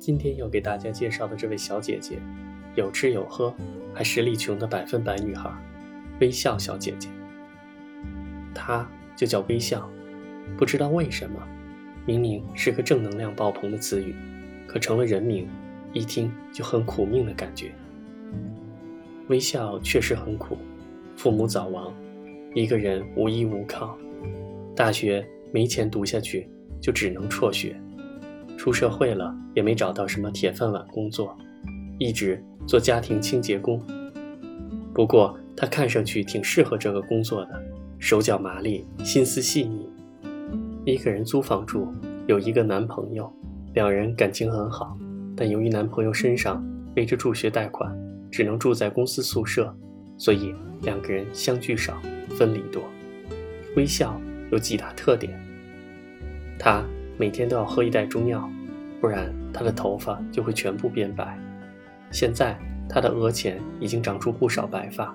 今天要给大家介绍的这位小姐姐，有吃有喝，还实力穷的百分百女孩——微笑小姐姐。她就叫微笑，不知道为什么，明明是个正能量爆棚的词语，可成了人名，一听就很苦命的感觉。微笑确实很苦，父母早亡，一个人无依无靠，大学没钱读下去，就只能辍学。出社会了也没找到什么铁饭碗工作，一直做家庭清洁工。不过他看上去挺适合这个工作的，手脚麻利，心思细腻。一个人租房住，有一个男朋友，两人感情很好。但由于男朋友身上背着助学贷款，只能住在公司宿舍，所以两个人相聚少，分离多。微笑有几大特点，他。每天都要喝一袋中药，不然他的头发就会全部变白。现在他的额前已经长出不少白发，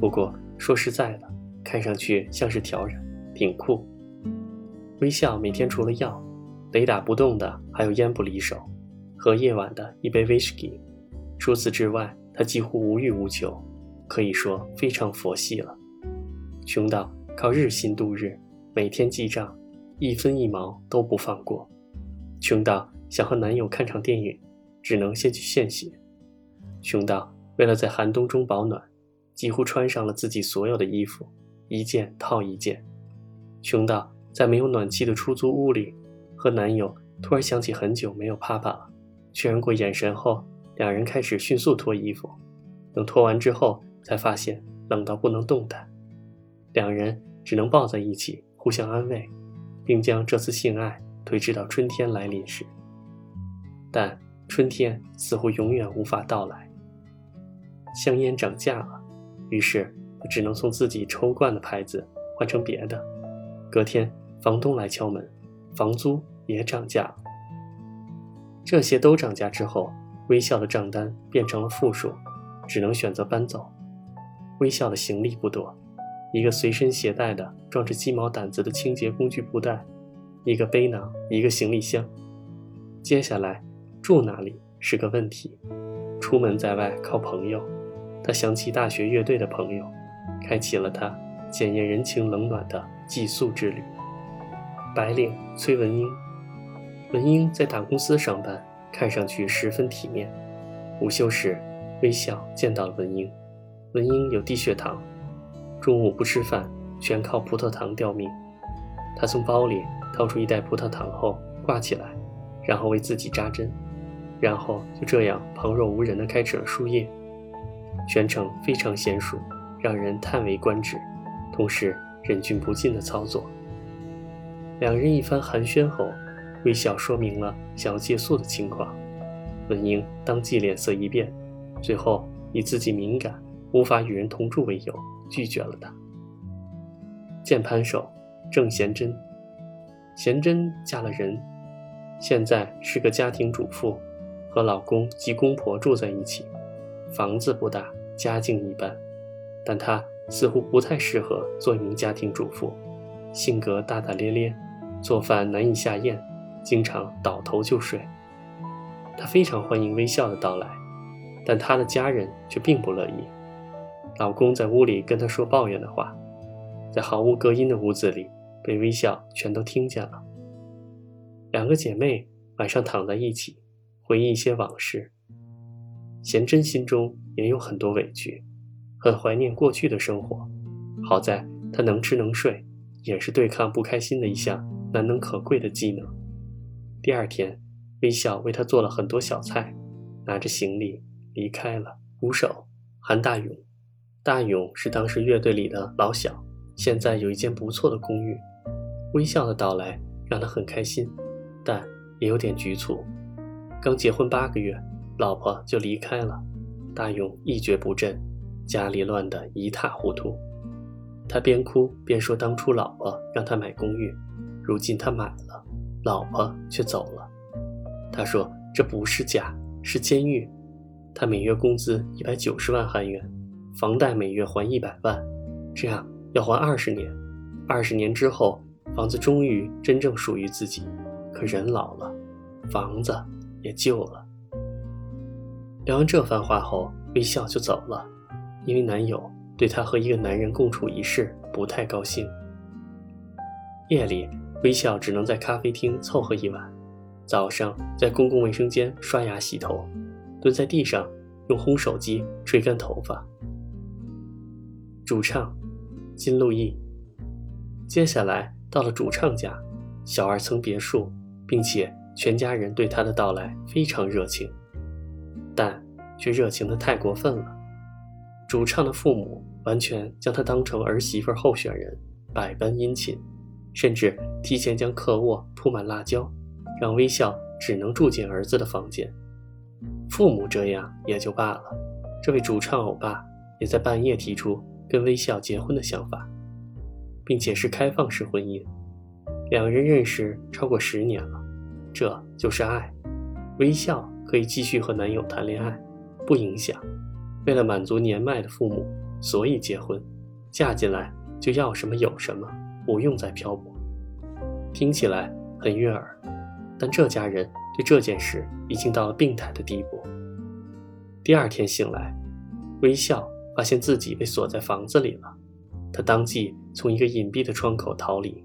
不过说实在的，看上去像是挑染，挺酷。微笑每天除了药，雷打不动的还有烟不离手和夜晚的一杯威士忌。除此之外，他几乎无欲无求，可以说非常佛系了。穷到靠日薪度日，每天记账。一分一毛都不放过，穷到想和男友看场电影，只能先去献血；穷到为了在寒冬中保暖，几乎穿上了自己所有的衣服，一件套一件；穷到在没有暖气的出租屋里，和男友突然想起很久没有啪啪了，确认过眼神后，两人开始迅速脱衣服，等脱完之后，才发现冷到不能动弹，两人只能抱在一起互相安慰。并将这次性爱推迟到春天来临时，但春天似乎永远无法到来。香烟涨价了，于是他只能从自己抽惯的牌子换成别的。隔天，房东来敲门，房租也涨价。这些都涨价之后，微笑的账单变成了负数，只能选择搬走。微笑的行李不多。一个随身携带的装着鸡毛掸子的清洁工具布袋，一个背囊，一个行李箱。接下来住哪里是个问题。出门在外靠朋友，他想起大学乐队的朋友，开启了他检验人情冷暖的寄宿之旅。白领崔文英，文英在大公司上班，看上去十分体面。午休时，微笑见到了文英。文英有低血糖。中午不吃饭，全靠葡萄糖吊命。他从包里掏出一袋葡萄糖后挂起来，然后为自己扎针，然后就这样旁若无人地开始了输液，全程非常娴熟，让人叹为观止，同时忍俊不禁的操作。两人一番寒暄后，微笑说明了想要借宿的情况。文英当即脸色一变，最后以自己敏感，无法与人同住为由。拒绝了他。键盘手郑贤珍，贤珍嫁了人，现在是个家庭主妇，和老公及公婆住在一起，房子不大，家境一般，但她似乎不太适合做一名家庭主妇，性格大大咧咧，做饭难以下咽，经常倒头就睡。她非常欢迎微笑的到来，但她的家人却并不乐意。老公在屋里跟她说抱怨的话，在毫无隔音的屋子里被微笑全都听见了。两个姐妹晚上躺在一起，回忆一些往事。贤珍心中也有很多委屈，很怀念过去的生活。好在她能吃能睡，也是对抗不开心的一项难能可贵的技能。第二天，微笑为她做了很多小菜，拿着行李离开了。鼓手韩大勇。大勇是当时乐队里的老小，现在有一间不错的公寓。微笑的到来让他很开心，但也有点局促。刚结婚八个月，老婆就离开了，大勇一蹶不振，家里乱得一塌糊涂。他边哭边说：“当初老婆让他买公寓，如今他买了，老婆却走了。”他说：“这不是家，是监狱。”他每月工资一百九十万韩元。房贷每月还一百万，这样要还二十年。二十年之后，房子终于真正属于自己。可人老了，房子也旧了。聊完这番话后，微笑就走了，因为男友对她和一个男人共处一室不太高兴。夜里，微笑只能在咖啡厅凑合一晚，早上在公共卫生间刷牙洗头，蹲在地上用烘手机吹干头发。主唱金路易。接下来到了主唱家，小二层别墅，并且全家人对他的到来非常热情，但却热情的太过分了。主唱的父母完全将他当成儿媳妇候选人，百般殷勤，甚至提前将客卧铺满辣椒，让微笑只能住进儿子的房间。父母这样也就罢了，这位主唱欧巴也在半夜提出跟微笑结婚的想法。并且是开放式婚姻，两人认识超过十年了，这就是爱。微笑可以继续和男友谈恋爱，不影响。为了满足年迈的父母，所以结婚。嫁进来就要什么有什么，不用再漂泊。听起来很悦耳，但这家人对这件事已经到了病态的地步。第二天醒来，微笑发现自己被锁在房子里了。他当即从一个隐蔽的窗口逃离。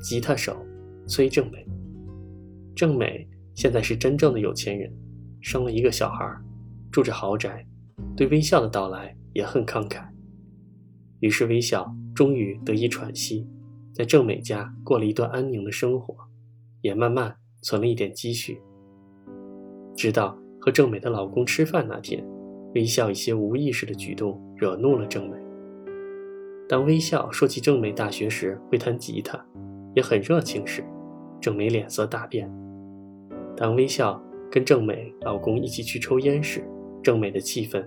吉他手崔正美，正美现在是真正的有钱人，生了一个小孩，住着豪宅，对微笑的到来也很慷慨。于是微笑终于得以喘息，在正美家过了一段安宁的生活，也慢慢存了一点积蓄。直到和正美的老公吃饭那天，微笑一些无意识的举动惹怒了正美。当微笑说起正美大学时会弹吉他，也很热情时，正美脸色大变；当微笑跟正美老公一起去抽烟时，正美的气氛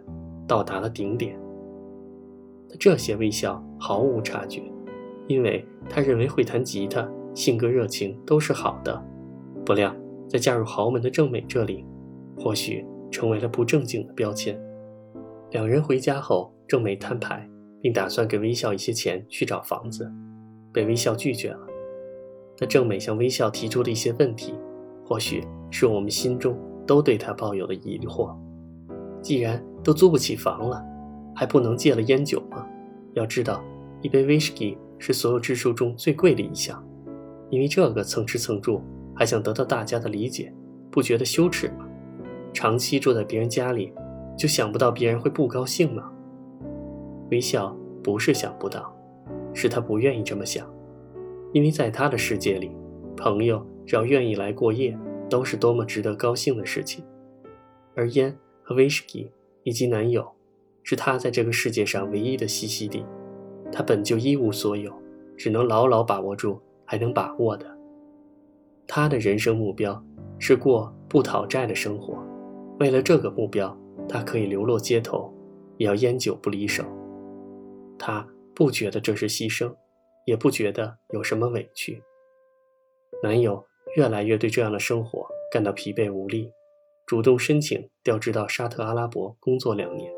到达了顶点。这些微笑毫无察觉，因为他认为会弹吉他、性格热情都是好的。不料在嫁入豪门的正美这里，或许成为了不正经的标签。两人回家后，郑美摊牌。并打算给微笑一些钱去找房子，被微笑拒绝了。但郑美向微笑提出的一些问题，或许是我们心中都对他抱有的疑惑。既然都租不起房了，还不能戒了烟酒吗？要知道，一杯威士忌是所有支出中最贵的一项，因为这个蹭吃蹭住，还想得到大家的理解，不觉得羞耻吗？长期住在别人家里，就想不到别人会不高兴吗？微笑不是想不到，是他不愿意这么想，因为在他的世界里，朋友只要愿意来过夜，都是多么值得高兴的事情。而烟和威士忌以及男友，是他在这个世界上唯一的栖息地。他本就一无所有，只能牢牢把握住还能把握的。他的人生目标是过不讨债的生活，为了这个目标，他可以流落街头，也要烟酒不离手。他不觉得这是牺牲，也不觉得有什么委屈。男友越来越对这样的生活感到疲惫无力，主动申请调职到沙特阿拉伯工作两年，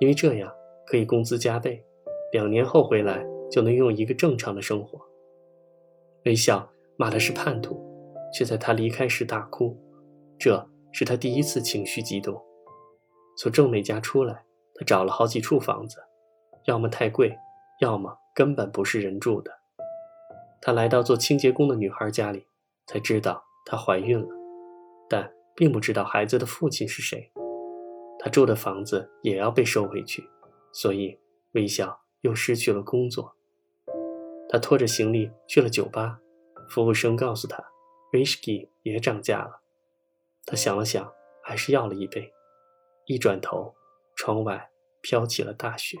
因为这样可以工资加倍，两年后回来就能拥有一个正常的生活。微笑骂他是叛徒，却在他离开时大哭，这是他第一次情绪激动。从郑美家出来，他找了好几处房子。要么太贵，要么根本不是人住的。他来到做清洁工的女孩家里，才知道她怀孕了，但并不知道孩子的父亲是谁。他住的房子也要被收回去，所以微笑又失去了工作。他拖着行李去了酒吧，服务生告诉他，威士忌也涨价了。他想了想，还是要了一杯。一转头，窗外飘起了大雪。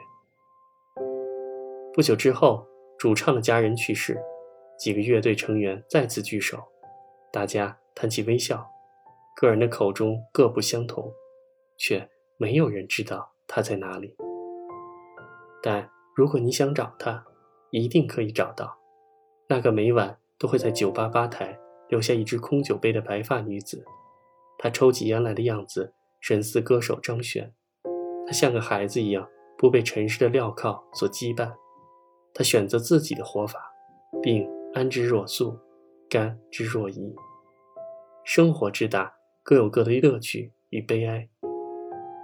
不久之后，主唱的家人去世，几个乐队成员再次聚首，大家谈起微笑，个人的口中各不相同，却没有人知道他在哪里。但如果你想找他，一定可以找到，那个每晚都会在酒吧吧台留下一只空酒杯的白发女子。她抽起烟来的样子，神似歌手张悬。他像个孩子一样，不被尘世的镣铐所羁绊。他选择自己的活法，并安之若素，甘之若饴。生活之大，各有各的乐趣与悲哀。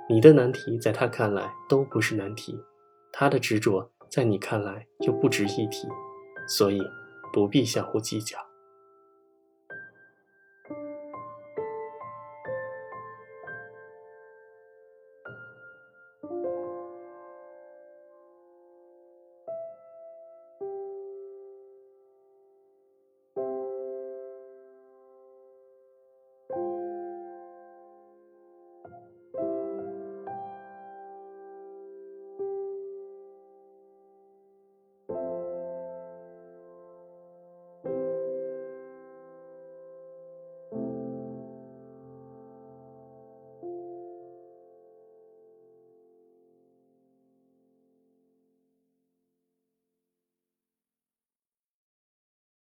你的难题在他看来都不是难题，他的执着在你看来又不值一提，所以不必相互计较。